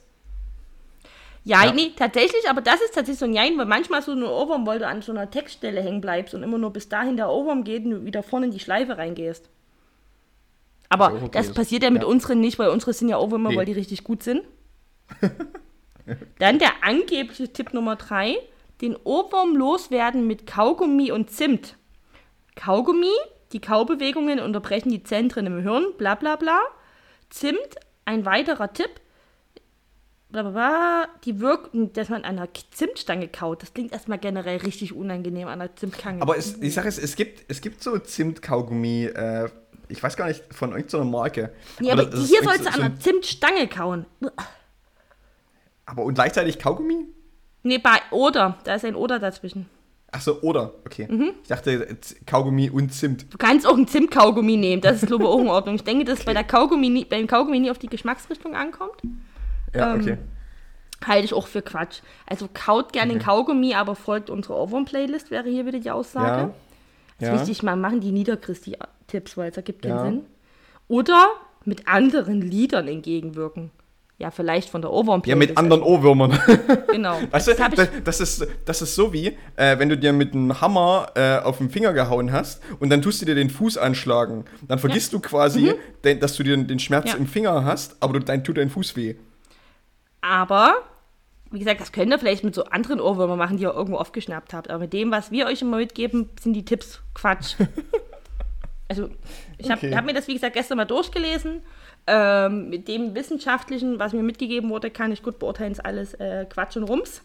Ja, Ja. nee, tatsächlich, aber das ist tatsächlich so ein Jein, weil manchmal so eine Ohrwurm, weil du an so einer Textstelle hängen bleibst und immer nur bis dahin der Ohrwurm geht und du wieder vorne in die Schleife reingehst. Aber okay das passiert ja mit Ja. unseren nicht, weil unsere sind ja Ohrwürmer, Nee. weil die richtig gut sind. [LAUGHS] Dann der angebliche Tipp Nummer drei: den Ohrwurm loswerden mit Kaugummi und Zimt. Kaugummi, die Kaubewegungen unterbrechen die Zentren im Hirn, bla bla bla. Zimt, ein weiterer Tipp, bla bla bla, die wirken, dass man an einer Zimtstange kaut. Das klingt erstmal generell richtig unangenehm an einer Zimtstange. Aber es, ich sage es, es gibt, es gibt so Zimtkaugummi, äh, ich weiß gar nicht, von irgendeiner Marke. nee, aber ist hier sollst du so an ein- einer Zimtstange kauen. Aber und gleichzeitig Kaugummi? Nee, bei Oder, da ist ein Oder dazwischen. Ach so, oder, okay. Mhm. Ich dachte Kaugummi und Zimt. Du kannst auch ein Zimtkaugummi nehmen, das ist glaube ich auch in Ordnung. Ich denke, dass bei der Kaugummi nie, beim Kaugummi nie auf die Geschmacksrichtung ankommt. Ja, Ähm, okay. Halte ich auch für Quatsch. Also kaut gerne den Kaugummi, aber folgt unserer Ohrwurm-Playlist, wäre hier wieder die Aussage. Das Ja. ist wichtig, mal machen die Niederchristi-Tipps, weil es ergibt keinen Ja. Sinn. Oder mit anderen Liedern entgegenwirken. Ja, vielleicht von der Ja, Ohrwurm-Playlist. mit anderen Ohrwürmern. [LAUGHS] Genau. [LAUGHS] Weißt du, das das, ist, das ist so wie, äh, wenn du dir mit einem Hammer äh, auf den Finger gehauen hast und dann tust du dir den Fuß anschlagen. Dann vergisst du quasi, den, dass du den, den Schmerz Mhm. Ja. im Finger hast, aber du, dann tut dein Fuß weh. aber, wie gesagt, das könnt ihr vielleicht mit so anderen Ohrwürmern machen, die ihr irgendwo aufgeschnappt habt. Aber mit dem, was wir euch immer mitgeben, sind die Tipps Quatsch. [LAUGHS] also, ich habe Okay. hab mir das, wie gesagt, gestern mal durchgelesen. Ähm, mit dem Wissenschaftlichen, was mir mitgegeben wurde, kann ich gut beurteilen, ist alles äh, Quatsch und Rums.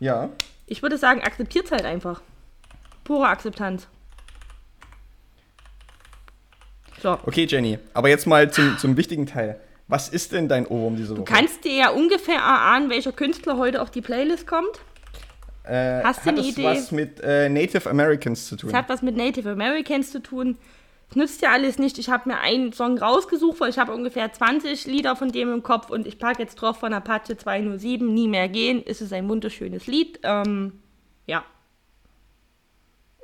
Ja. Ich würde sagen, akzeptiert halt einfach. Pure Akzeptanz. So. Okay, Jenny, aber jetzt mal zum, zum wichtigen Teil. Was ist denn dein Ohrwurm diese Woche? Du kannst dir ja ungefähr erahnen, welcher Künstler heute auf die Playlist kommt. äh, hast du hat eine es Idee? was mit äh, Native Americans zu tun? Es hat was mit Native Americans zu tun. Nützt ja alles nicht. Ich habe mir einen Song rausgesucht, weil ich habe ungefähr 20 Lieder von dem im Kopf und ich packe jetzt drauf von Apache 207, Nie mehr gehen. Es ist ein wunderschönes Lied. Ähm, ja,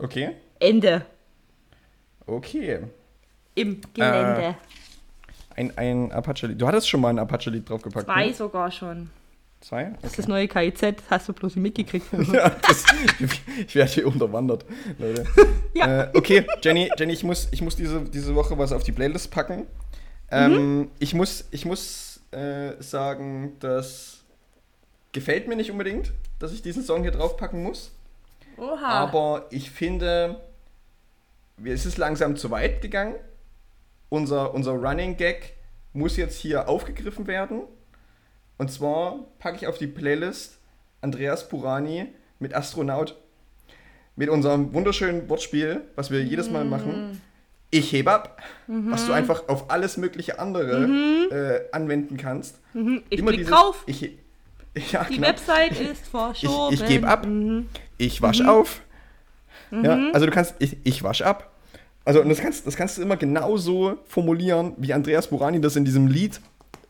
Okay. Ende. Okay. Im Gelände. Ein, ein Apache-Lied. Du hattest schon mal ein Apache-Lied draufgepackt. Zwei Ne? sogar schon. Zwei? Das ist das neue KIZ, das hast du bloß mitgekriegt. [LAUGHS] Ja, das, ich werde hier unterwandert, Leute. [LAUGHS] Ja. Äh, okay, Jenny, Jenny, ich muss, ich muss diese, diese Woche was auf die Playlist packen. Ähm, Ich muss, ich muss äh, sagen, das gefällt mir nicht unbedingt, dass ich diesen Song hier draufpacken muss. Oha. Aber ich finde, wir- es ist langsam zu weit gegangen. Unser, unser Running Gag muss jetzt hier aufgegriffen werden. Und zwar packe ich auf die Playlist Andreas Purani mit Astronaut. Mit unserem wunderschönen Wortspiel, was wir jedes Mal machen. Ich heb ab, was du einfach auf alles mögliche andere äh, anwenden kannst. Mhm, ich Immer dieses drauf. Ich, ja, Die genau. Website ist Ich, verschoben. ich gebe ab. Mhm. Ich wasch auf. Ja, also du kannst, ich, ich wasch ab. Also und das kannst, das kannst du immer genauso formulieren, wie Andreas Burani das in diesem Lied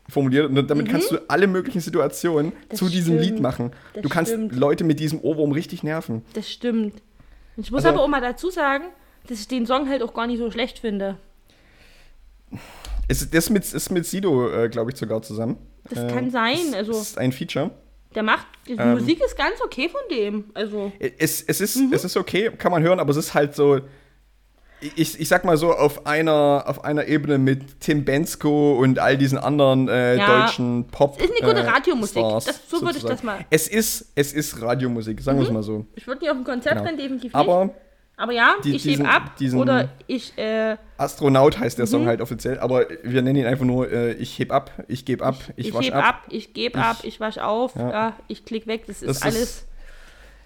formuliert. Und damit kannst du alle möglichen Situationen Mhm. Das zu diesem stimmt. Lied machen. Das du kannst stimmt. Leute mit diesem Ohrwurm richtig nerven. Das stimmt. Ich muss Also- aber auch mal dazu sagen, dass ich den Song halt auch gar nicht so schlecht finde. Es, das mit, ist mit Sido, äh, glaube ich, sogar zusammen. Das Äh, kann sein, Das also- ist ein Feature. Der macht, die Ähm. Musik ist ganz okay von dem. Also, Es, es, ist, Mhm. es ist okay, kann man hören, aber es ist halt so. Ich, ich sag mal so, auf einer, auf einer Ebene mit Tim Bensko und all diesen anderen äh, Ja. deutschen Pop. Es ist eine gute äh, Radiomusik. Stars, Das- so würde ich das mal- Mhm. Es ist, es ist Radiomusik, sagen wir es mal so. ich würde nicht auf ein Konzert Genau. rennen, definitiv nicht. Aber aber ja, die- ich diesen- ab. diesen- oder ich, äh, Astronaut heißt der Mhm. Song halt offiziell, aber wir nennen ihn einfach nur äh, Ich heb ab, ich gebe ab, ich, ich, wasch heb ab. ab. ich gebe ab, ich wasch auf, Ja. ja. ich klick weg. Das ist Das ist- alles.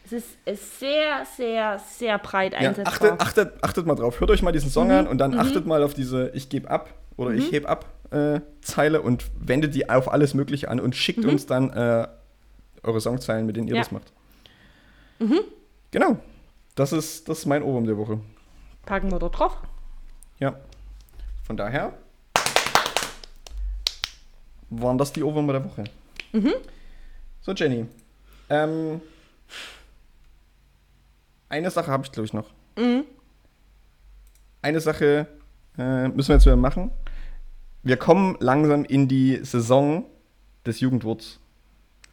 Es ist, ist sehr, sehr, sehr breit Ja, einsetzbar. achtet, achtet, achtet mal drauf. Hört euch mal diesen Mhm. Song an und dann achtet mal auf diese Ich gebe ab oder Ich heb ab äh, Zeile und wendet die auf alles Mögliche an und schickt uns dann äh, eure Songzeilen, mit denen ihr Mhm. Ja. das macht. Genau. Das ist, das ist mein Ohrwurm der Woche. Packen wir dort drauf. Ja. Von daher waren das die Ohrwürmer der Woche. Mhm. So, Jenny. Ähm, eine Sache habe ich, glaube ich, noch. Mhm. Eine Sache äh, müssen wir jetzt wieder machen. Wir kommen langsam in die Saison des Jugendwurts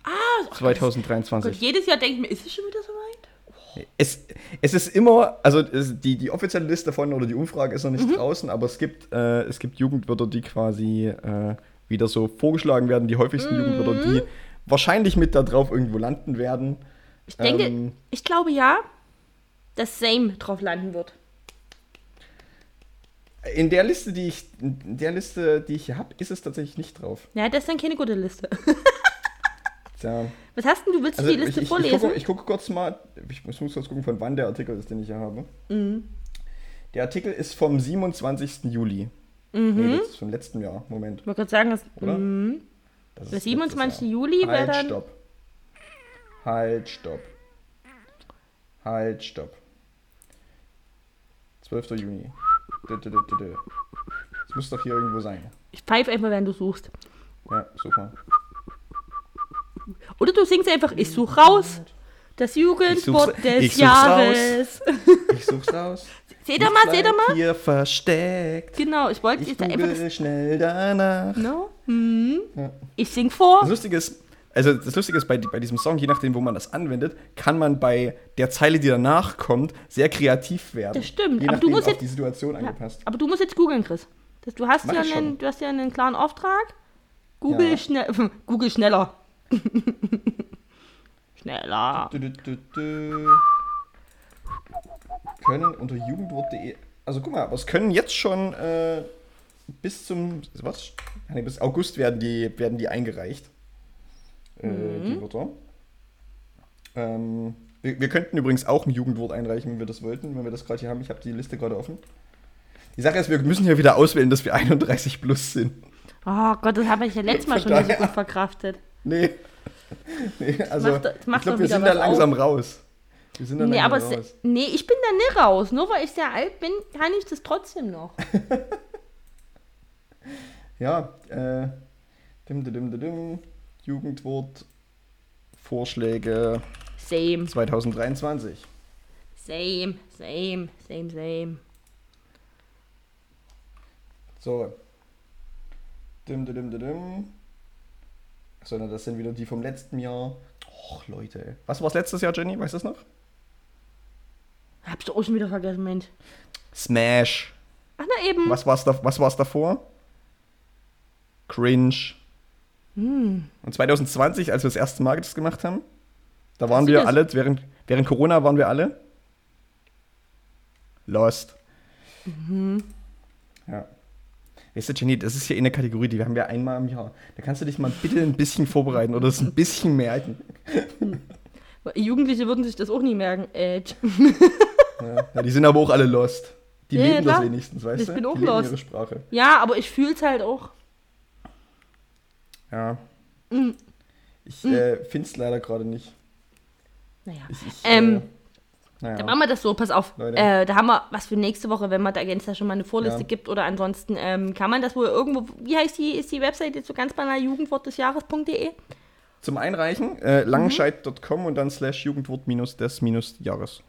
Ah, ach, 2023. Gott, jedes Jahr denke ich mir, ist es schon wieder so weit? Es, es ist immer, also es, die, die offizielle Liste davon oder die Umfrage ist noch nicht draußen, aber es gibt, äh, es gibt Jugendwörter, die quasi äh, wieder so vorgeschlagen werden, die häufigsten Jugendwörter, die wahrscheinlich mit da drauf irgendwo landen werden. Ich denke, Ähm. ich glaube ja, dass Same drauf landen wird. In der Liste, die ich, in der Liste, die ich hier habe, ist es tatsächlich nicht drauf. Ja, das ist dann keine gute Liste. [LAUGHS] Tja. Was hast denn du? Willst du Also die Liste ich, ich, ich, vorlesen? gucke, ich gucke kurz mal, ich muss kurz gucken, von wann der Artikel ist, den ich hier habe. Mhm. Der Artikel ist vom 27. Juli. Mhm. Nee, das ist vom letzten Jahr. Moment. ich wollte gerade sagen, das, Oder? mhm. Das der ist 27. letztes Jahr. Juli wäre Halt, dann. stopp. Halt, stopp. Halt, stopp. 12. Juni. Das muss doch hier irgendwo sein. Ich pfeife einfach, wenn du suchst. Ja, super. Oder du singst einfach, ich such raus. Das Jugendwort des ich such's Jahres. [LAUGHS] Ich such's raus. seht ihr mal, seht ihr mal? hier versteckt. Genau, ich wollte Ich jetzt einfach das. google schnell danach. No? Hm. Ja. Ich sing vor. Das Lustige ist, also das Lustige ist bei, bei diesem Song, je nachdem, wo man das anwendet, kann man bei der Zeile, die danach kommt, sehr kreativ werden. Das stimmt, Je aber du musst auf jetzt- die Situation Ja, angepasst. aber du musst jetzt googeln, Chris. Das, du, hast Mach ja einen, du hast ja einen klaren Auftrag. Google, Ja. schnell, [LAUGHS] Google schneller. [LAUGHS] schneller. Dü, dü. Können unter jugendwort.de. Also guck mal, aber es können jetzt schon äh, bis zum. Was? Nee, bis August werden die, werden die eingereicht. Äh, Mhm. Die Wörter. Ähm, wir, wir könnten übrigens auch ein Jugendwort einreichen, wenn wir das wollten, wenn wir das gerade hier haben. Ich habe die Liste gerade offen. Die Sache ist, wir müssen hier wieder auswählen, dass wir [LAUGHS] 31 plus sind. Oh Gott, das habe ich ja letztes Mal schon nicht so gut verkraftet. Nee. nee also, macht ich glaube, wir sind da langsam raus. Wir sind da Nee, aber raus. nee, ich bin da nicht raus. Nur weil ich sehr alt bin, kann ich das trotzdem noch. [LAUGHS] Ja, äh, dim, dim, dim, dim, dim, Jugendwort, Vorschläge Same, 2023. same, same, same, same. So. Dim, dim, dim, dim. Sondern das sind wieder die vom letzten Jahr. Och, Leute. Was war letztes Jahr, Jenny? Weißt du das noch? Hab's doch auch schon wieder vergessen, Mensch. Smash. Ach, na eben. Was war's, da, was war's davor? Cringe. Hm. Und 2020, als wir das erste Mal das gemacht haben, da waren wir das? alle, während, während Corona waren wir alle lost. Mhm. Ja. Weißt du, Jenny, das ist hier eine Kategorie, die haben wir einmal im Jahr. Da kannst du dich mal bitte ein bisschen vorbereiten oder es ein bisschen merken. Jugendliche würden sich das auch nie merken. Äh, Ja, ja, die sind aber auch alle lost. Die Ja, ja, leben das klar. wenigstens, weißt Ich du? bin auch die lost. ihre Sprache. ja, aber ich fühl's halt auch. Ja. Mhm. Ich äh, finde es leider gerade nicht. Naja. Ich, ich, Ähm, äh, naja. Dann machen wir das so, pass auf. Äh, da haben wir was für nächste Woche, wenn man da jetzt da schon mal eine Vorliste Ja. gibt oder ansonsten ähm, kann man das wohl irgendwo, wie heißt die, ist die Website jetzt so ganz banal, jugendwort des Jahres.de? Zum Einreichen, äh, langenscheid.com und dann slash Jugendwort minus des minus Jahres.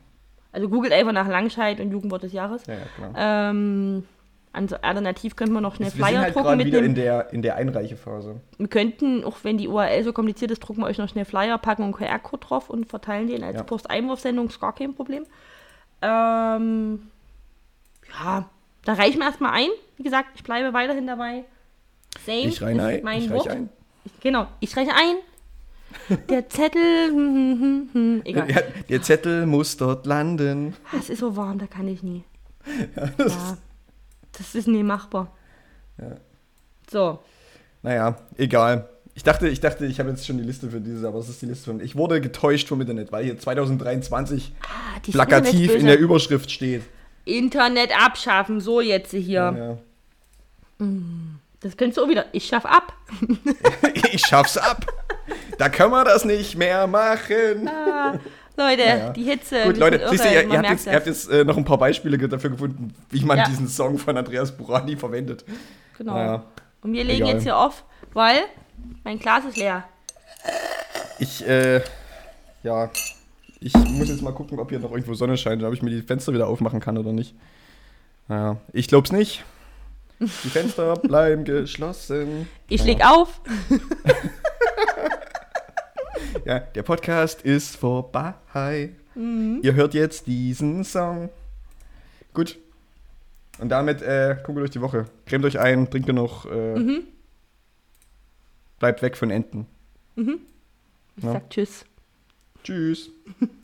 Also googelt einfach nach Langscheid und Jugendwort des Jahres. Ja, ja, genau. Ähm, also alternativ können wir noch schnell Flyer halt drucken mit wieder in einem, der, in der Einreichephase. Wir könnten, auch wenn die URL so kompliziert ist, drucken wir euch noch schnell Flyer, packen einen QR-Code drauf und verteilen den als Ja. Post-Einwurfsendung, ist gar kein Problem. Ähm, ja, da reichen wir erstmal ein. Wie gesagt, ich bleibe weiterhin dabei. Same Ich rein ist ein, mein ich Wort. ein. Genau, ich reiche ein. Der Zettel, hm, hm, hm, hm, [LAUGHS] egal. Ja, der Zettel muss dort landen. Ah, Es ist so warm, da kann ich nie. [LAUGHS] das Ja, das ist nie machbar. Ja. So, Naja, egal. Ich dachte, ich dachte, ich habe jetzt schon die Liste für dieses, aber es ist die Liste von. Ich wurde getäuscht vom Internet, weil hier 2023 ah, die plakativ in der Überschrift steht. Internet abschaffen, so jetzt hier. Ja. Das könntest du auch wieder. Ich schaff ab. [LAUGHS] Ich schaff's ab. Da können wir das nicht mehr machen. Ah, Leute, Ja. die Hitze. Gut, Leute, siehst du, ihr, ihr habt jetzt, ihr habt jetzt äh, noch ein paar Beispiele dafür gefunden, wie man Ja. diesen Song von Andreas Burani verwendet. Genau. Naja, Und wir legen egal. jetzt hier auf, weil mein Glas ist leer. Ich, äh, ja, ich muss jetzt mal gucken, ob hier noch irgendwo Sonne scheint, ob ich mir die Fenster wieder aufmachen kann oder nicht. Naja, ich glaub's nicht. Die Fenster [LAUGHS] bleiben geschlossen. Ich leg auf. [LAUGHS] Ja, der Podcast ist vorbei. Ihr hört jetzt diesen Song. Gut. Und damit äh, gucken wir durch die Woche. Cremt euch ein, trinkt genug. Äh, Bleibt weg von Enten. Ich Ja. sag Tschüss. Tschüss. [LAUGHS]